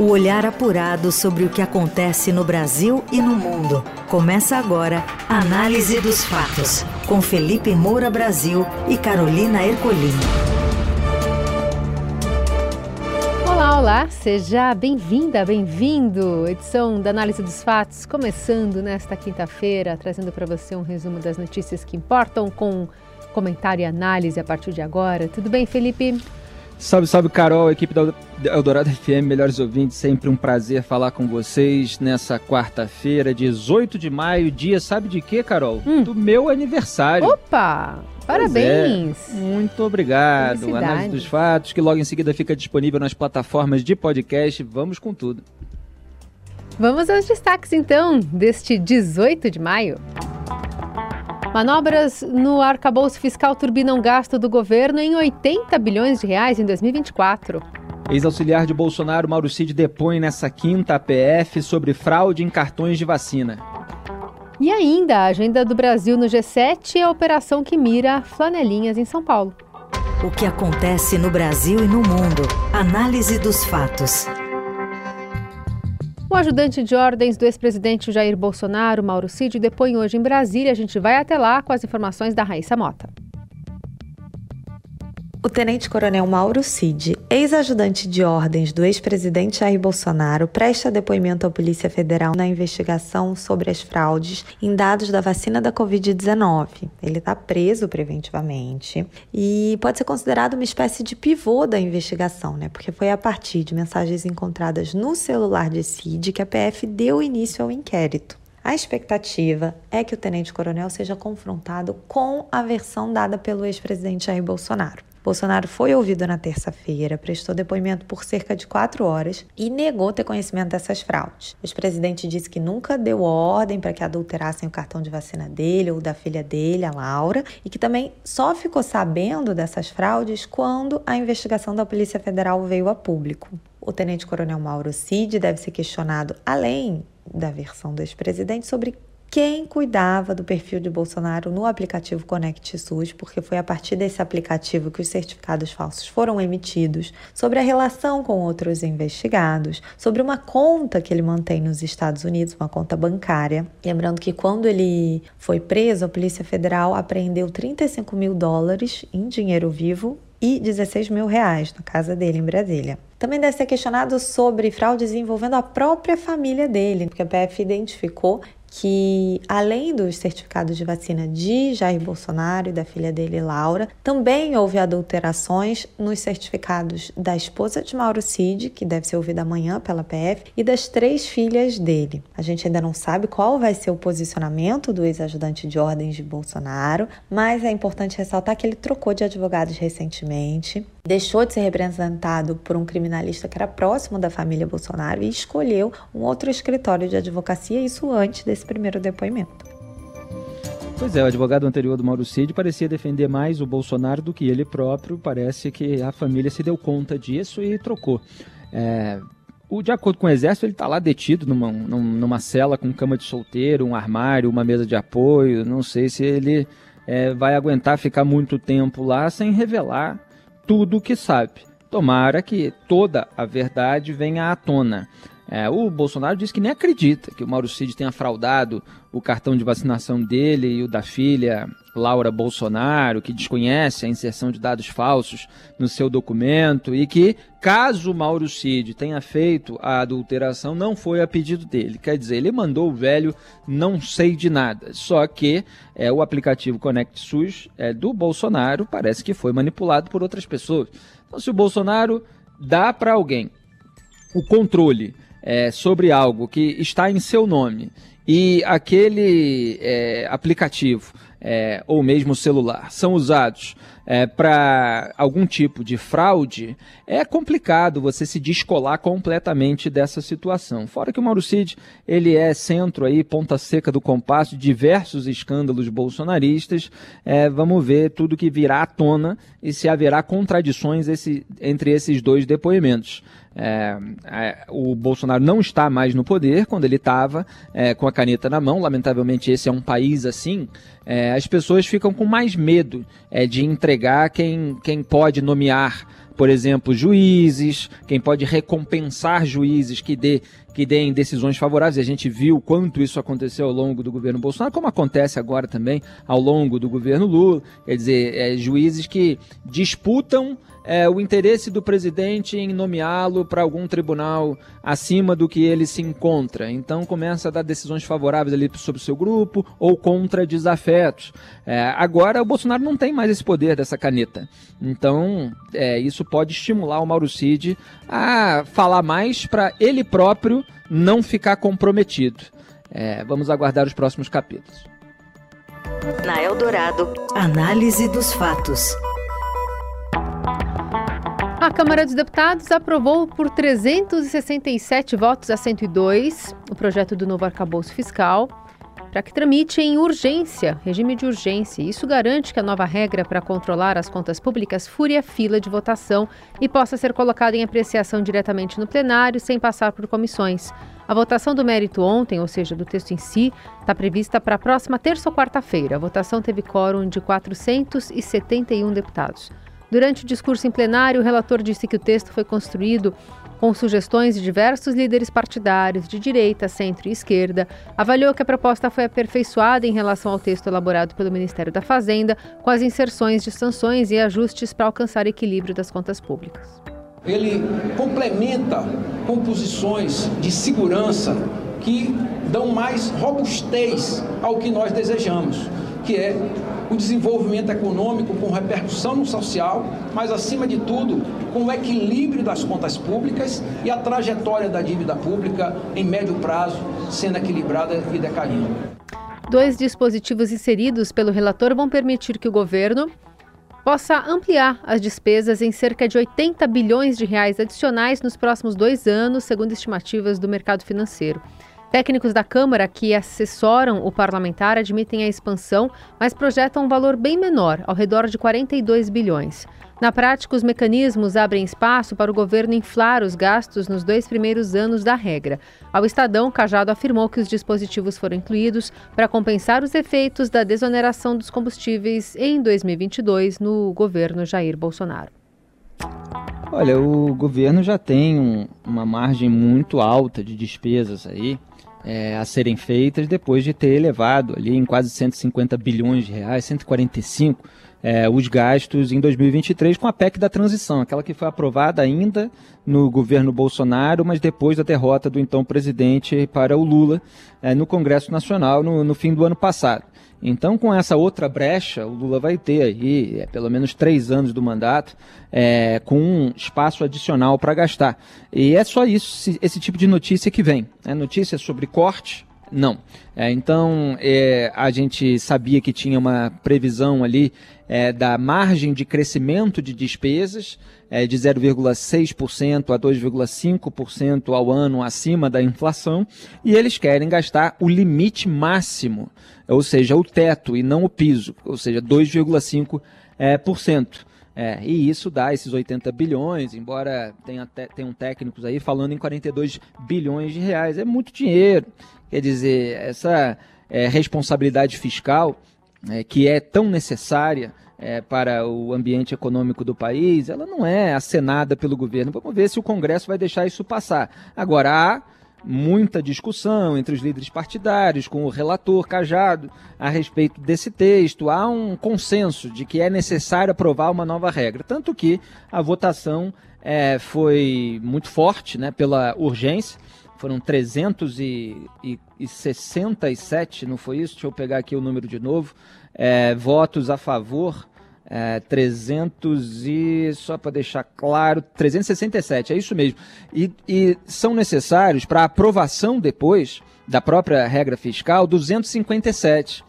O olhar apurado sobre o que acontece no Brasil e no mundo. Começa agora a Análise dos Fatos, com Felipe Moura Brasil e Carolina Ercolim. Olá, olá, seja bem-vinda, bem-vindo. Edição da Análise dos Fatos, começando nesta quinta-feira, trazendo para você um resumo das notícias que importam com comentário e análise a partir de agora. Tudo bem, Felipe? Salve, salve, Carol, equipe da Eldorado FM, melhores ouvintes, sempre um prazer falar com vocês nessa quarta-feira, 18 de maio, dia, sabe de quê, Carol? Hum. Do meu aniversário. Opa! Parabéns! É. Muito obrigado. Análise dos fatos, que logo em seguida fica disponível nas plataformas de podcast. Vamos com tudo. Vamos aos destaques, então, deste 18 de maio. Manobras no arcabouço fiscal turbinam gasto do governo em 80 bilhões de reais em 2024. Ex-auxiliar de Bolsonaro, Mauro Cid, depõe nessa quinta APF sobre fraude em cartões de vacina. E ainda a agenda do Brasil no G7 e a operação que mira flanelinhas em São Paulo. O que acontece no Brasil e no mundo. Análise dos fatos. O ajudante de ordens do ex-presidente Jair Bolsonaro, Mauro Cid, depõe hoje em Brasília. A gente vai até lá com as informações da Raíssa Mota. O tenente-coronel Mauro Cid, ex-ajudante de ordens do ex-presidente Jair Bolsonaro, presta depoimento à Polícia Federal na investigação sobre as fraudes em dados da vacina da Covid-19. Ele está preso preventivamente e pode ser considerado uma espécie de pivô da investigação, né? Porque foi a partir de mensagens encontradas no celular de Cid que a PF deu início ao inquérito. A expectativa é que o tenente-coronel seja confrontado com a versão dada pelo ex-presidente Jair Bolsonaro. Bolsonaro foi ouvido na terça-feira, prestou depoimento por cerca de quatro horas e negou ter conhecimento dessas fraudes. O ex-presidente disse que nunca deu ordem para que adulterassem o cartão de vacina dele ou da filha dele, a Laura, e que também só ficou sabendo dessas fraudes quando a investigação da Polícia Federal veio a público. O tenente-coronel Mauro Cid deve ser questionado, além da versão do ex-presidente, sobre quem cuidava do perfil de Bolsonaro no aplicativo Conect SUS, porque foi a partir desse aplicativo que os certificados falsos foram emitidos, sobre a relação com outros investigados, sobre uma conta que ele mantém nos Estados Unidos, uma conta bancária. Lembrando que quando ele foi preso, a Polícia Federal apreendeu 35 mil dólares em dinheiro vivo e 16 mil reais na casa dele em Brasília. Também deve ser questionado sobre fraudes envolvendo a própria família dele, porque a PF identificou que, além dos certificados de vacina de Jair Bolsonaro e da filha dele, Laura, também houve adulterações nos certificados da esposa de Mauro Cid, que deve ser ouvida amanhã pela PF, e das três filhas dele. A gente ainda não sabe qual vai ser o posicionamento do ex-ajudante de ordens de Bolsonaro, mas é importante ressaltar que ele trocou de advogados recentemente, deixou de ser representado por um criminalista que era próximo da família Bolsonaro e escolheu um outro escritório de advocacia, isso antes desse primeiro depoimento. Pois é, o advogado anterior do Mauro Cid parecia defender mais o Bolsonaro do que ele próprio. Parece que a família se deu conta disso e trocou. É, o, de acordo com o Exército, ele está lá detido numa, numa cela com cama de solteiro, um armário, uma mesa de apoio. Não sei se ele é, vai aguentar ficar muito tempo lá sem revelar tudo o que sabe. Tomara que toda a verdade venha à tona. É, o Bolsonaro disse que nem acredita que o Mauro Cid tenha fraudado o cartão de vacinação dele e o da filha Laura Bolsonaro, que desconhece a inserção de dados falsos no seu documento e que, caso o Mauro Cid tenha feito a adulteração, não foi a pedido dele. Quer dizer, ele mandou o velho não sei de nada. Só que é, o aplicativo Conect SUS é, do Bolsonaro parece que foi manipulado por outras pessoas. Então, se o Bolsonaro dá para alguém o controle é, sobre algo que está em seu nome. E aquele é, aplicativo é, ou mesmo celular são usados é, para algum tipo de fraude, é complicado você se descolar completamente dessa situação. Fora que o Mauro Cid, ele é centro aí, ponta seca do compasso de diversos escândalos bolsonaristas. É, vamos ver tudo que virá à tona e se haverá contradições esse, entre esses dois depoimentos. É, é, o Bolsonaro não está mais no poder quando ele estava é, com a caneta na mão. Lamentavelmente, esse é um país assim. É, as pessoas ficam com mais medo é, de entregar quem, quem pode nomear por exemplo, juízes, quem pode recompensar juízes que dê que deem decisões favoráveis. A gente viu quanto isso aconteceu ao longo do governo Bolsonaro, como acontece agora também ao longo do governo Lula. Quer dizer, é, juízes que disputam é, o interesse do presidente em nomeá-lo para algum tribunal acima do que ele se encontra. Então começa a dar decisões favoráveis ali sobre o seu grupo ou contra desafetos. É, agora o Bolsonaro não tem mais esse poder dessa caneta. Então é, isso pode estimular o Mauro Cid a falar mais para ele próprio não ficar comprometido. É, vamos aguardar os próximos capítulos. Na Eldorado, análise dos fatos. A Câmara dos Deputados aprovou por 367 votos a 102 o projeto do novo arcabouço fiscal para que tramite em urgência, regime de urgência. Isso garante que a nova regra para controlar as contas públicas fure a fila de votação e possa ser colocada em apreciação diretamente no plenário, sem passar por comissões. A votação do mérito ontem, ou seja, do texto em si, está prevista para a próxima terça ou quarta-feira. A votação teve quórum de 471 deputados. Durante o discurso em plenário, o relator disse que o texto foi construído com sugestões de diversos líderes partidários de direita, centro e esquerda, avaliou que a proposta foi aperfeiçoada em relação ao texto elaborado pelo Ministério da Fazenda, com as inserções de sanções e ajustes para alcançar equilíbrio das contas públicas. Ele complementa composições de segurança que dão mais robustez ao que nós desejamos, que é o desenvolvimento econômico com repercussão no social, mas acima de tudo, com o equilíbrio das contas públicas e a trajetória da dívida pública em médio prazo sendo equilibrada e decaindo. Dois dispositivos inseridos pelo relator vão permitir que o governo possa ampliar as despesas em cerca de 80 bilhões de reais adicionais nos próximos dois anos, segundo estimativas do mercado financeiro. Técnicos da Câmara que assessoram o parlamentar admitem a expansão, mas projetam um valor bem menor, ao redor de 42 bilhões. Na prática, os mecanismos abrem espaço para o governo inflar os gastos nos dois primeiros anos da regra. Ao Estadão, Cajado afirmou que os dispositivos foram incluídos para compensar os efeitos da desoneração dos combustíveis em 2022 no governo Jair Bolsonaro. Olha, o governo já tem um, uma margem muito alta de despesas aí é, a serem feitas depois de ter elevado ali em quase 150 bilhões de reais, 145 é, os gastos em 2023 com a PEC da transição, aquela que foi aprovada ainda no governo Bolsonaro, mas depois da derrota do então presidente para o Lula é, no Congresso Nacional no, no fim do ano passado. Então, com essa outra brecha, o Lula vai ter aí é, pelo menos três anos do mandato é, com um espaço adicional para gastar. E é só isso, esse tipo de notícia que vem. É notícia sobre corte, não. É, então, é, a gente sabia que tinha uma previsão ali é, da margem de crescimento de despesas é, de 0,6% a 2,5% ao ano acima da inflação, e eles querem gastar o limite máximo, ou seja, o teto e não o piso, ou seja, 2,5%. É. É, e isso dá esses 80 bilhões, embora tenha, tenham técnicos aí falando em 42 bilhões de reais. É muito dinheiro. Quer dizer, essa é, responsabilidade fiscal é, que é tão necessária é, para o ambiente econômico do país, ela não é acenada pelo governo. Vamos ver se o Congresso vai deixar isso passar. Agora, há muita discussão entre os líderes partidários, com o relator Cajado, a respeito desse texto. Há um consenso de que é necessário aprovar uma nova regra. Tanto que a votação é, foi muito forte né, pela urgência foram 367, não foi isso? Deixa eu pegar aqui o número de novo. É, votos a favor, é, 300 e. Só para deixar claro, 367, é isso mesmo. E, e são necessários, para aprovação depois da própria regra fiscal, 257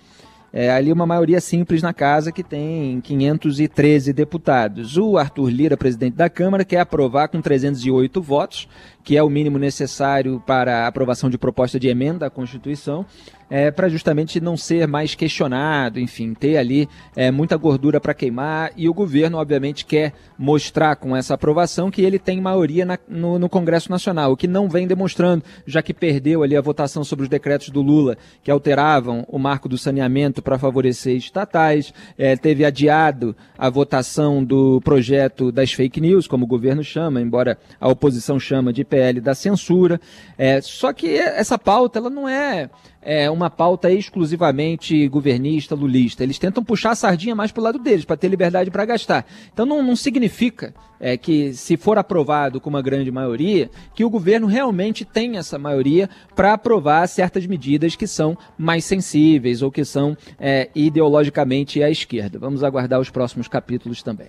é, ali uma maioria simples na casa que tem 513 deputados. O Arthur Lira, presidente da Câmara, quer aprovar com 308 votos, que é o mínimo necessário para a aprovação de proposta de emenda à Constituição é, para justamente não ser mais questionado, enfim, ter ali é, muita gordura para queimar. E o governo, obviamente, quer mostrar com essa aprovação que ele tem maioria na, no, no, Congresso Nacional, o que não vem demonstrando, já que perdeu ali a votação sobre os decretos do Lula, que alteravam o marco do saneamento para favorecer estatais, é, teve adiado a votação do projeto das fake news, como o governo chama, embora a oposição chama de PL da censura. É, só que essa pauta ela não é é, uma pauta exclusivamente governista, lulista. Eles tentam puxar a sardinha mais para o lado deles, para ter liberdade para gastar. Então não, não significa é, que, se for aprovado com uma grande maioria, que o governo realmente tem essa maioria para aprovar certas medidas que são mais sensíveis ou que são é, ideologicamente à esquerda. Vamos aguardar os próximos capítulos também.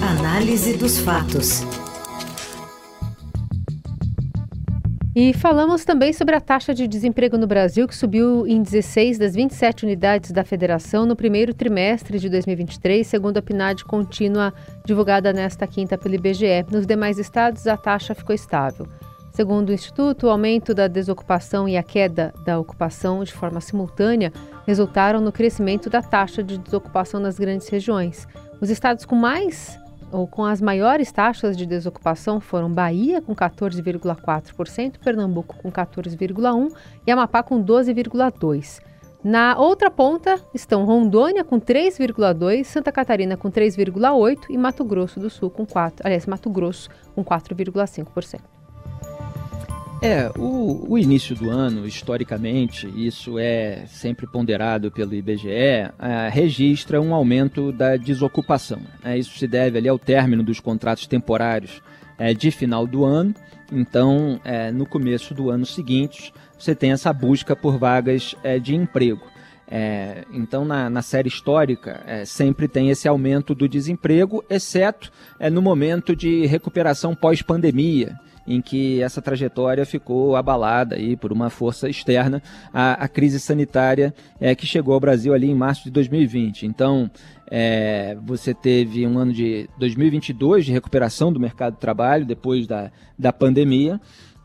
Análise dos fatos. E falamos também sobre a taxa de desemprego no Brasil, que subiu em 16 das 27 unidades da federação no primeiro trimestre de 2023, segundo a PNAD contínua divulgada nesta quinta pelo IBGE. Nos demais estados, a taxa ficou estável. Segundo o Instituto, o aumento da desocupação e a queda da ocupação de forma simultânea resultaram no crescimento da taxa de desocupação nas grandes regiões. Os estados com mais ou com as maiores taxas de desocupação foram Bahia, com 14,4%, Pernambuco, com 14,1% e Amapá, com 12,2%. Na outra ponta estão Rondônia com 3,2, Santa Catarina com 3,8 e Mato Grosso do Sul com 4, aliás, Mato Grosso com 4,5%. É, o, o, início do ano, historicamente, isso é sempre ponderado pelo IBGE, é, registra um aumento da desocupação. É, isso se deve ali ao término dos contratos temporários é, de final do ano. Então, é, no começo do ano seguinte, você tem essa busca por vagas de emprego. É, então, na, na, série histórica, é, sempre tem esse aumento do desemprego, exceto é, no momento de recuperação pós-pandemia, em que essa trajetória ficou abalada aí por uma força externa, a, crise sanitária é, que chegou ao Brasil ali em março de 2020. Então, é, você teve um ano de 2022 de recuperação do mercado de trabalho depois da, da pandemia,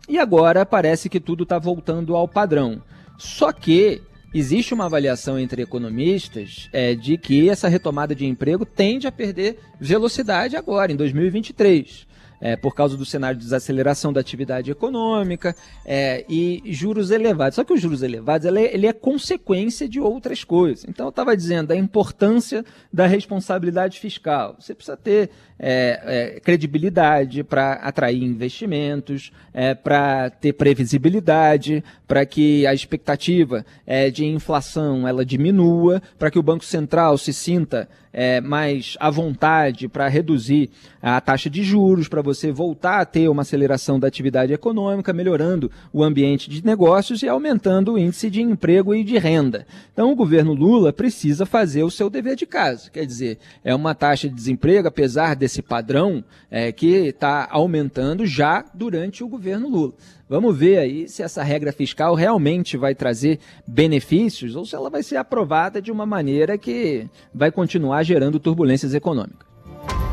e agora parece que tudo está voltando ao padrão. Só que existe uma avaliação entre economistas é, de que essa retomada de emprego tende a perder velocidade agora, em 2023 é, por causa do cenário de desaceleração da atividade econômica é, e juros elevados. Só que os juros elevados ele é, ele é consequência de outras coisas. Então eu estava dizendo a importância da responsabilidade fiscal. Você precisa ter é, é, credibilidade para atrair investimentos, é, para ter previsibilidade, para que a expectativa é, de inflação ela diminua, para que o Banco Central se sinta é, mais à vontade para reduzir a taxa de juros, para você voltar a ter uma aceleração da atividade econômica, melhorando o ambiente de negócios e aumentando o índice de emprego e de renda. Então, o governo Lula precisa fazer o seu dever de casa. Quer dizer, é uma taxa de desemprego, apesar desse padrão, é, que está aumentando já durante o governo Lula. Vamos ver aí se essa regra fiscal realmente vai trazer benefícios ou se ela vai ser aprovada de uma maneira que vai continuar gerando turbulências econômicas.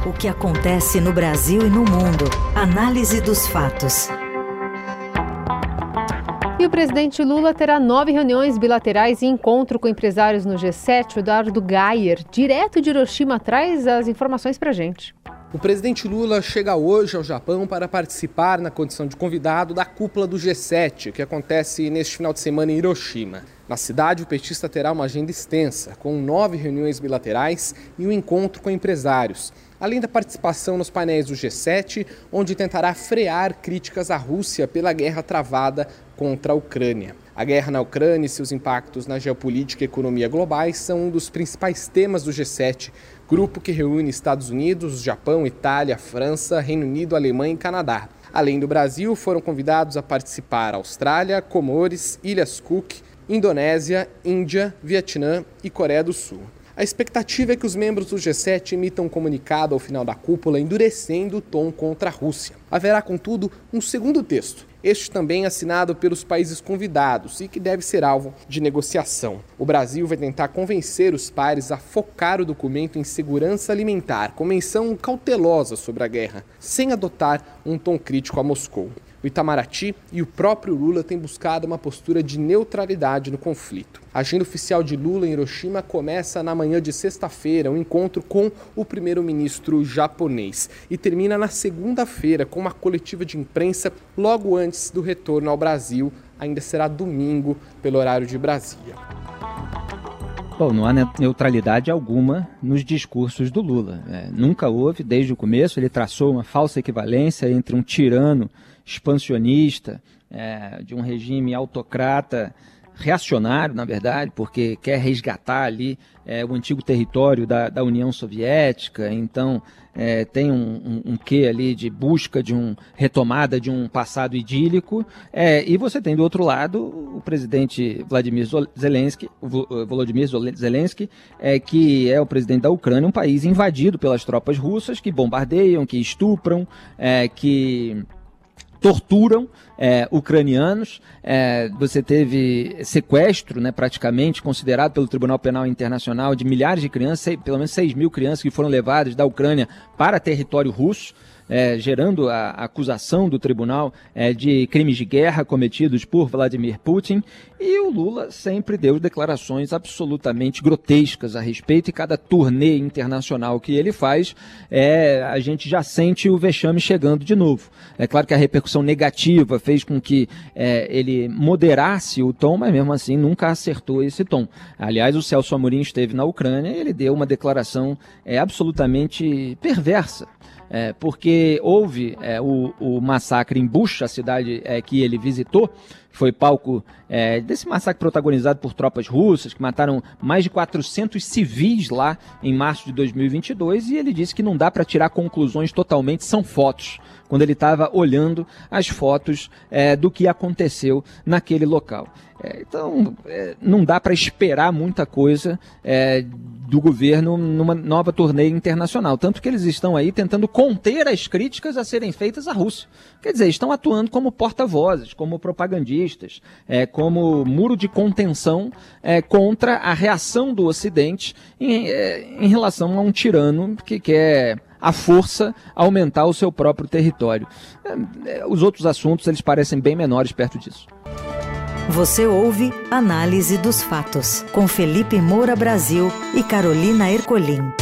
O que acontece no Brasil e no mundo. Análise dos fatos. E o presidente Lula terá nove reuniões bilaterais e encontro com empresários no G7. O Eduardo Gayer, direto de Hiroshima, traz as informações para gente. O presidente Lula chega hoje ao Japão para participar, na condição de convidado, da cúpula do G7, que acontece neste final de semana em Hiroshima. Na cidade, o petista terá uma agenda extensa, com nove reuniões bilaterais e um encontro com empresários, além da participação nos painéis do G7, onde tentará frear críticas à Rússia pela guerra travada contra a Ucrânia. A guerra na Ucrânia e seus impactos na geopolítica e economia globais são um dos principais temas do G7, grupo que reúne Estados Unidos, Japão, Itália, França, Reino Unido, Alemanha e Canadá. Além do Brasil, foram convidados a participar Austrália, Comores, Ilhas Cook, Indonésia, Índia, Vietnã e Coreia do Sul. A expectativa é que os membros do G7 emitam um comunicado ao final da cúpula endurecendo o tom contra a Rússia. Haverá, contudo, um segundo texto, este também assinado pelos países convidados e que deve ser alvo de negociação. O Brasil vai tentar convencer os pares a focar o documento em segurança alimentar, com menção cautelosa sobre a guerra, sem adotar um tom crítico a Moscou. O Itamaraty e o próprio Lula têm buscado uma postura de neutralidade no conflito. A agenda oficial de Lula em Hiroshima começa na manhã de sexta-feira, um encontro com o primeiro-ministro japonês, e termina na segunda-feira com uma coletiva de imprensa logo antes do retorno ao Brasil. Ainda será domingo, pelo horário de Brasília. Bom, não há neutralidade alguma nos discursos do Lula. É, nunca houve, desde o começo, ele traçou uma falsa equivalência entre um tirano expansionista, é, de um regime autocrata reacionário, na verdade, porque quer resgatar ali é, o antigo território da, da União Soviética, então é, tem um, um, um quê ali de busca de um retomada de um passado idílico, é, e você tem do outro lado o presidente Vladimir Zelensky, Volodymyr Zelensky, é, que é o presidente da Ucrânia, um país invadido pelas tropas russas que bombardeiam, que estupram, que torturam é, ucranianos. É, você teve sequestro, né, praticamente, considerado pelo Tribunal Penal Internacional, de milhares de crianças, pelo menos 6 mil crianças que foram levadas da Ucrânia para território russo é, gerando a, acusação do tribunal é, de crimes de guerra cometidos por Vladimir Putin. E o Lula sempre deu declarações absolutamente grotescas a respeito, e cada turnê internacional que ele faz, é, a gente já sente o vexame chegando de novo. É claro que a repercussão negativa fez com que é, ele moderasse o tom, mas mesmo assim nunca acertou esse tom. Aliás, o Celso Amorim esteve na Ucrânia e ele deu uma declaração é, absolutamente perversa é, porque houve é, o, o, massacre em Bucha, a cidade é, que ele visitou, foi palco é, desse massacre protagonizado por tropas russas, que mataram mais de 400 civis lá em março de 2022, e ele disse que não dá para tirar conclusões totalmente, são fotos, quando ele estava olhando as fotos é, do que aconteceu naquele local. É, então, não dá para esperar muita coisa do governo numa nova turnê internacional. Tanto que eles estão aí tentando conter as críticas a serem feitas à Rússia. Quer dizer, estão atuando como porta-vozes, como propagandistas, é, como muro de contenção é, contra a reação do Ocidente em, é, em relação a um tirano que quer a força aumentar o seu próprio território. Os outros assuntos eles parecem bem menores perto disso. Você ouve Análise dos Fatos, com Felipe Moura Brasil e Carolina Ercolim.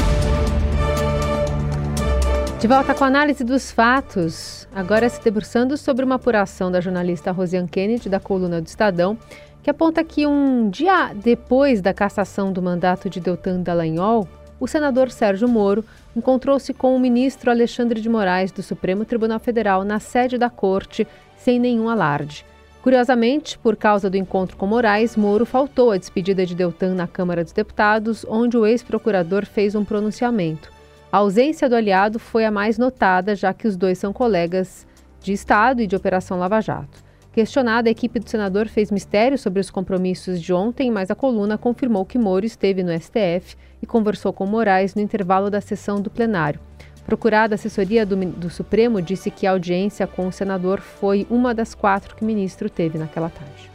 De volta com a análise dos fatos, agora se debruçando sobre uma apuração da jornalista Rosiane Kennedy, da coluna do Estadão, que aponta que um dia depois da cassação do mandato de Deltan Dallagnol, o senador Sérgio Moro encontrou-se com o ministro Alexandre de Moraes do Supremo Tribunal Federal na sede da corte, sem nenhum alarde. Curiosamente, por causa do encontro com Moraes, Moro faltou à despedida de Deltan na Câmara dos Deputados, onde o ex-procurador fez um pronunciamento. A ausência do aliado foi a mais notada, já que os dois são colegas de Estado e de Operação Lava Jato. Questionada, a equipe do senador fez mistério sobre os compromissos de ontem, mas a coluna confirmou que Moro esteve no STF e conversou com Moraes no intervalo da sessão do plenário. Procurada, assessoria do, do, Supremo disse que a audiência com o senador foi uma das quatro que o ministro teve naquela tarde.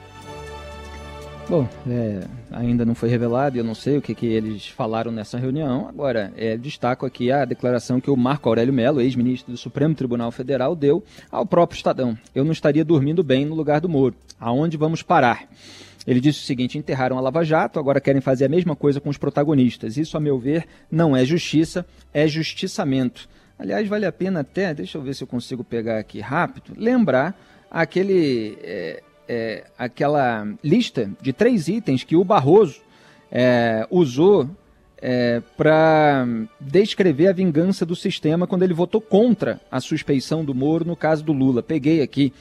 Bom, é, ainda não foi revelado e eu não sei o que, que eles falaram nessa reunião. Agora, é, destaco aqui a declaração que o Marco Aurélio Mello, ex-ministro do Supremo Tribunal Federal, deu ao próprio Estadão. Eu não estaria dormindo bem no lugar do Moro. Aonde vamos parar? Ele disse o seguinte: enterraram a Lava Jato, agora querem fazer a mesma coisa com os protagonistas. Isso, a meu ver, não é justiça, é justiçamento. Aliás, vale a pena até, deixa eu ver se eu consigo pegar aqui rápido, lembrar aquele, é, é, aquela lista de três itens que o Barroso é, usou é, para descrever a vingança do sistema quando ele votou contra a suspeição do Moro no caso do Lula. Peguei aqui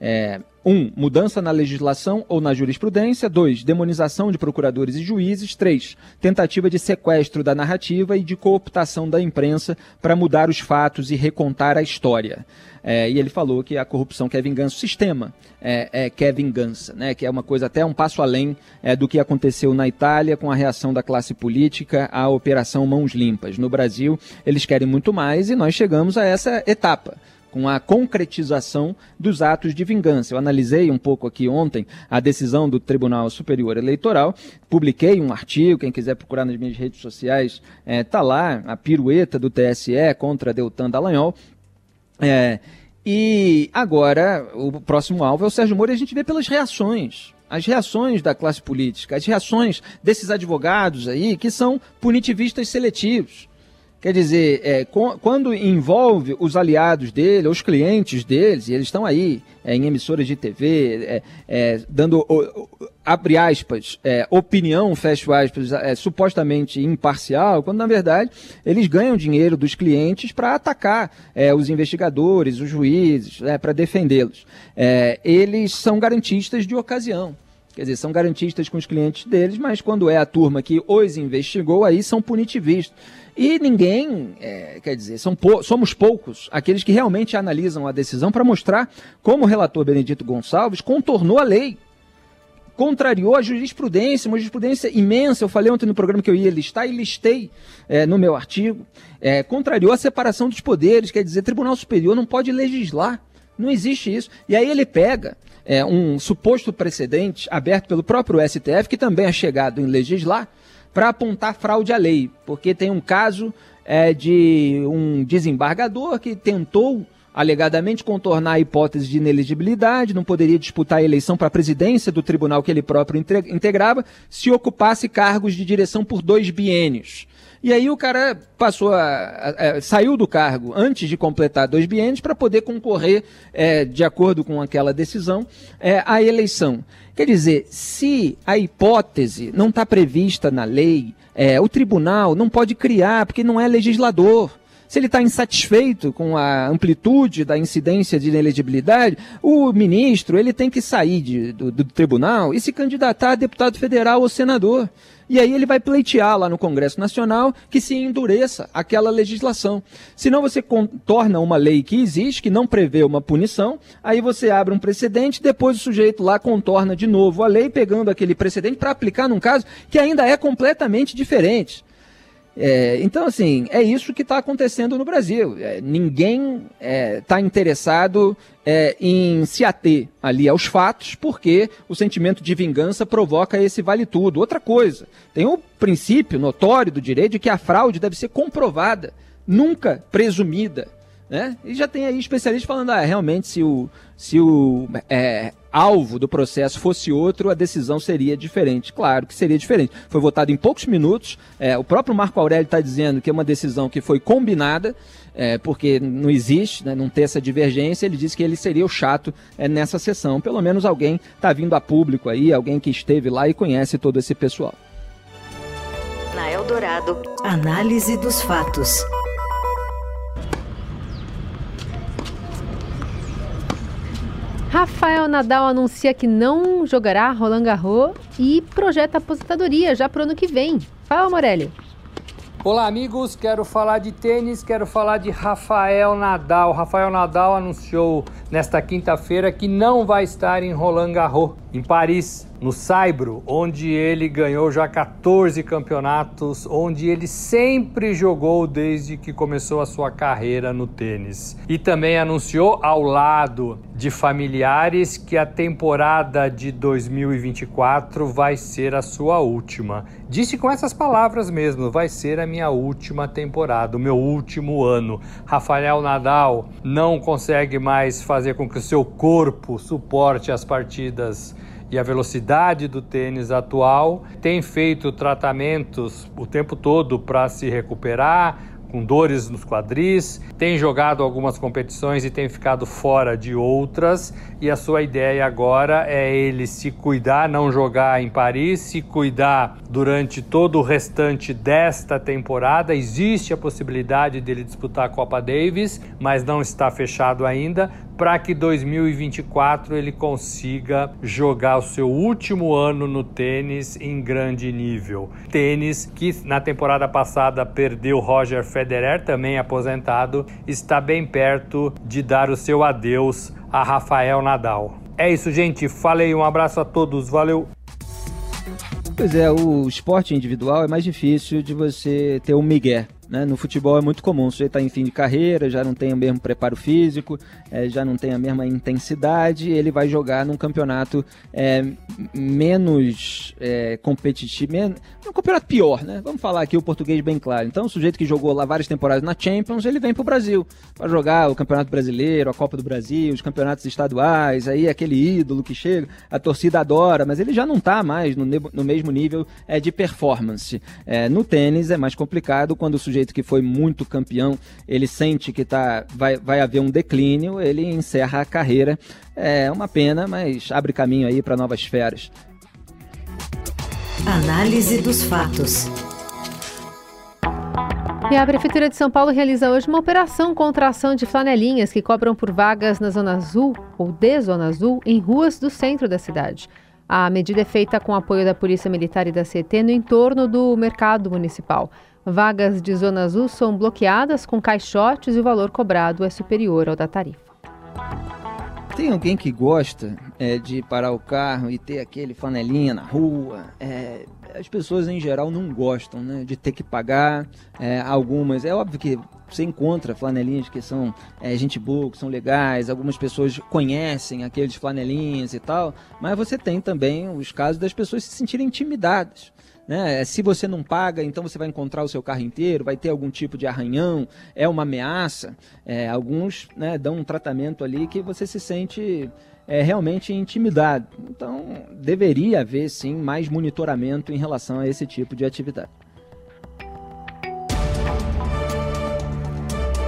é, um, mudança na legislação ou na jurisprudência. Dois, demonização de procuradores e juízes. Três, tentativa de sequestro da narrativa e de cooptação da imprensa para mudar os fatos e recontar a história. É, e ele falou que a corrupção quer vingança, o sistema é, é, quer vingança, né? que é uma coisa até um passo além é, do que aconteceu na Itália com a reação da classe política à Operação Mãos Limpas. No Brasil, eles querem muito mais e nós chegamos a essa etapa com a concretização dos atos de vingança. Eu analisei um pouco aqui ontem a decisão do Tribunal Superior Eleitoral, publiquei um artigo, quem quiser procurar nas minhas redes sociais, está é, lá, a pirueta do TSE contra Deltan Dallagnol. É, e agora, o próximo alvo é o Sérgio Moro e a gente vê pelas reações as reações da classe política, as reações desses advogados aí que são punitivistas seletivos. Quer dizer, é, quando envolve os aliados dele, os clientes deles, e eles estão aí é, em emissoras de TV, é, é, dando o, abre aspas, é, opinião, fecha aspas, é, supostamente imparcial, quando na verdade eles ganham dinheiro dos clientes para atacar os investigadores, os juízes, para defendê-los. Eles são garantistas de ocasião. Quer dizer, são garantistas com os clientes deles, mas quando é a turma que os investigou, aí são punitivistas. E ninguém, é, quer dizer, pou somos poucos aqueles que realmente analisam a decisão para mostrar como o relator Benedito Gonçalves contornou a lei contrariou a jurisprudência, uma jurisprudência imensa. Eu falei ontem no programa que eu ia listar e listei é, no meu artigo. É, contrariou a separação dos poderes, quer dizer, Tribunal Superior não pode legislar. Não existe isso. E aí ele pega é, um suposto precedente aberto pelo próprio STF, que também é chegado em legislar, para apontar fraude à lei. Porque tem um caso é, de um desembargador que tentou alegadamente contornar a hipótese de inelegibilidade, não poderia disputar a eleição para a presidência do tribunal que ele próprio integrava, se ocupasse cargos de direção por dois biênios. E aí o cara passou a, a, a, saiu do cargo antes de completar dois biênios para poder concorrer, é, de acordo com aquela decisão, é, à eleição. Quer dizer, se a hipótese não está prevista na lei, é, o tribunal não pode criar, porque não é legislador. Se ele está insatisfeito com a amplitude da incidência de inelegibilidade, o ministro ele tem que sair de, do, do tribunal e se candidatar a deputado federal ou senador. E aí ele vai pleitear lá no Congresso Nacional que se endureça aquela legislação. Senão você torna uma lei que existe, que não prevê uma punição, aí você abre um precedente, depois o sujeito lá contorna de novo a lei, pegando aquele precedente para aplicar num caso que ainda é completamente diferente. É, então, assim, é isso que está acontecendo no Brasil. É, ninguém está é, interessado é, em se ater ali aos fatos, porque o sentimento de vingança provoca esse vale tudo. Outra coisa, tem o princípio notório do direito de que a fraude deve ser comprovada, nunca presumida. Né? E já tem aí especialistas falando, ah, realmente, se o, se o é, alvo do processo fosse outro, a decisão seria diferente. Claro que seria diferente. Foi votado em poucos minutos. É, o próprio Marco Aurélio está dizendo que é uma decisão que foi combinada, é, porque não existe, né, não tem essa divergência. Ele disse que ele seria o chato é, nessa sessão. Pelo menos alguém está vindo a público aí, alguém que esteve lá e conhece todo esse pessoal. Na Eldorado, análise dos fatos. Rafael Nadal anuncia que não jogará Roland Garros e projeta aposentadoria já para o ano que vem. Fala, Morelli. Olá, amigos. Quero falar de tênis, quero falar de Rafael Nadal. Rafael Nadal anunciou nesta quinta-feira que não vai estar em Roland Garros, em Paris, no Saibro, onde ele ganhou já 14 campeonatos, onde ele sempre jogou desde que começou a sua carreira no tênis. E também anunciou ao lado de familiares que a temporada de 2024 vai ser a sua última. Disse com essas palavras mesmo: vai ser a minha última temporada, o meu último ano. Rafael Nadal não consegue mais fazer com que o seu corpo suporte as partidas e a velocidade do tênis atual, tem feito tratamentos o tempo todo para se recuperar, com dores nos quadris, tem jogado algumas competições e tem ficado fora de outras. E a sua ideia agora é ele se cuidar, não jogar em Paris, se cuidar durante todo o restante desta temporada. Existe a possibilidade dele disputar a Copa Davis, mas não está fechado ainda para que 2024 ele consiga jogar o seu último ano no tênis em grande nível. Tênis que na temporada passada perdeu Roger Federer, também aposentado, está bem perto de dar o seu adeus a Rafael Nadal. É isso, gente. Falei, um abraço a todos. Valeu. Pois é, o esporte individual é mais difícil de você ter um migué. Né? No futebol é muito comum, você está em fim de carreira, já não tem o mesmo preparo físico, é, já não tem a mesma intensidade, ele vai jogar num campeonato é, menos é, competitivo, menos, um campeonato pior, né? Vamos falar aqui o português bem claro. Então, o sujeito que jogou lá várias temporadas na Champions, ele vem para o Brasil para jogar o Campeonato Brasileiro, a Copa do Brasil, os campeonatos estaduais, aí aquele ídolo que chega, a torcida adora, mas ele já não está mais no, no, mesmo nível é, de performance. É, no tênis é mais complicado quando o sujeito que foi muito campeão, ele sente que tá, vai, vai haver um declínio, ele encerra a carreira. É uma pena, mas abre caminho aí para novas feras. Análise dos fatos. E a Prefeitura de São Paulo realiza hoje uma operação contra a ação de flanelinhas que cobram por vagas na Zona Azul ou de Zona Azul em ruas do centro da cidade. A medida é feita com apoio da Polícia Militar e da CT no entorno do mercado municipal. Vagas de Zona Azul são bloqueadas com caixotes e o valor cobrado é superior ao da tarifa. Tem alguém que gosta é, de parar o carro e ter aquele flanelinha na rua? É, as pessoas em geral não gostam né, de ter que pagar. É, algumas, é óbvio que você encontra flanelinhas que são é, gente boa, que são legais, algumas pessoas conhecem aqueles flanelinhas e tal, mas você tem também os casos das pessoas se sentirem intimidadas. Né? Se você não paga, então você vai encontrar o seu carro inteiro, vai ter algum tipo de arranhão, é uma ameaça. É, alguns né, dão um tratamento ali que você se sente é, realmente intimidado. Então, deveria haver sim mais monitoramento em relação a esse tipo de atividade.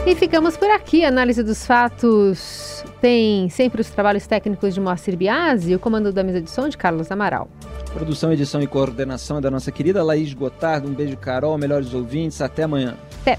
E ficamos por aqui. Análise dos fatos tem sempre os trabalhos técnicos de Moacir Biasi e o comando da mesa de som de Carlos Amaral. Produção, edição e coordenação é da nossa querida Laís Gotardo. Um beijo, Carol. Melhores ouvintes. Até amanhã. Até.